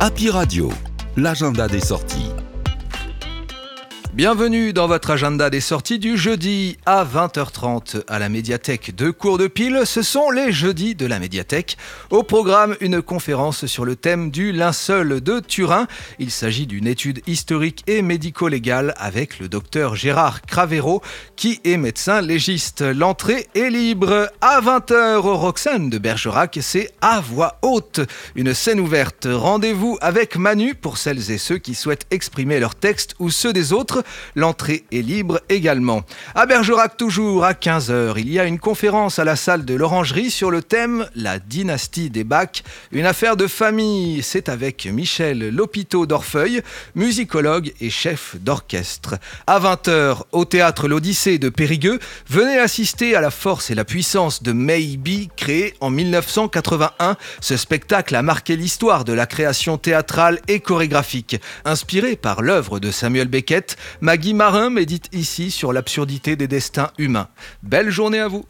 Happy Radio, l'agenda des sorties. Bienvenue dans votre agenda des sorties du jeudi à 20h30 à la médiathèque de Cours de Pile. Ce sont les jeudis de la médiathèque. Au programme, une conférence sur le thème du linceul de Turin. Il s'agit d'une étude historique et médico-légale avec le docteur Gérard Cravero qui est médecin légiste. L'entrée est libre à 20h au Roxane de Bergerac. C'est à voix haute. Une scène ouverte. Rendez-vous avec Manu pour celles et ceux qui souhaitent exprimer leur texte ou ceux des autres. L'entrée est libre également. À Bergerac, toujours à 15h, il y a une conférence à la salle de l'Orangerie sur le thème La dynastie des Bacs, une affaire de famille. C'est avec Michel Lopito d'Orfeuille, musicologue et chef d'orchestre. À 20h, au théâtre L'Odyssée de Périgueux, venez assister à la force et la puissance de Maybe, créé en 1981. Ce spectacle a marqué l'histoire de la création théâtrale et chorégraphique. Inspiré par l'œuvre de Samuel Beckett, Maggie Marin médite ici sur l'absurdité des destins humains. Belle journée à vous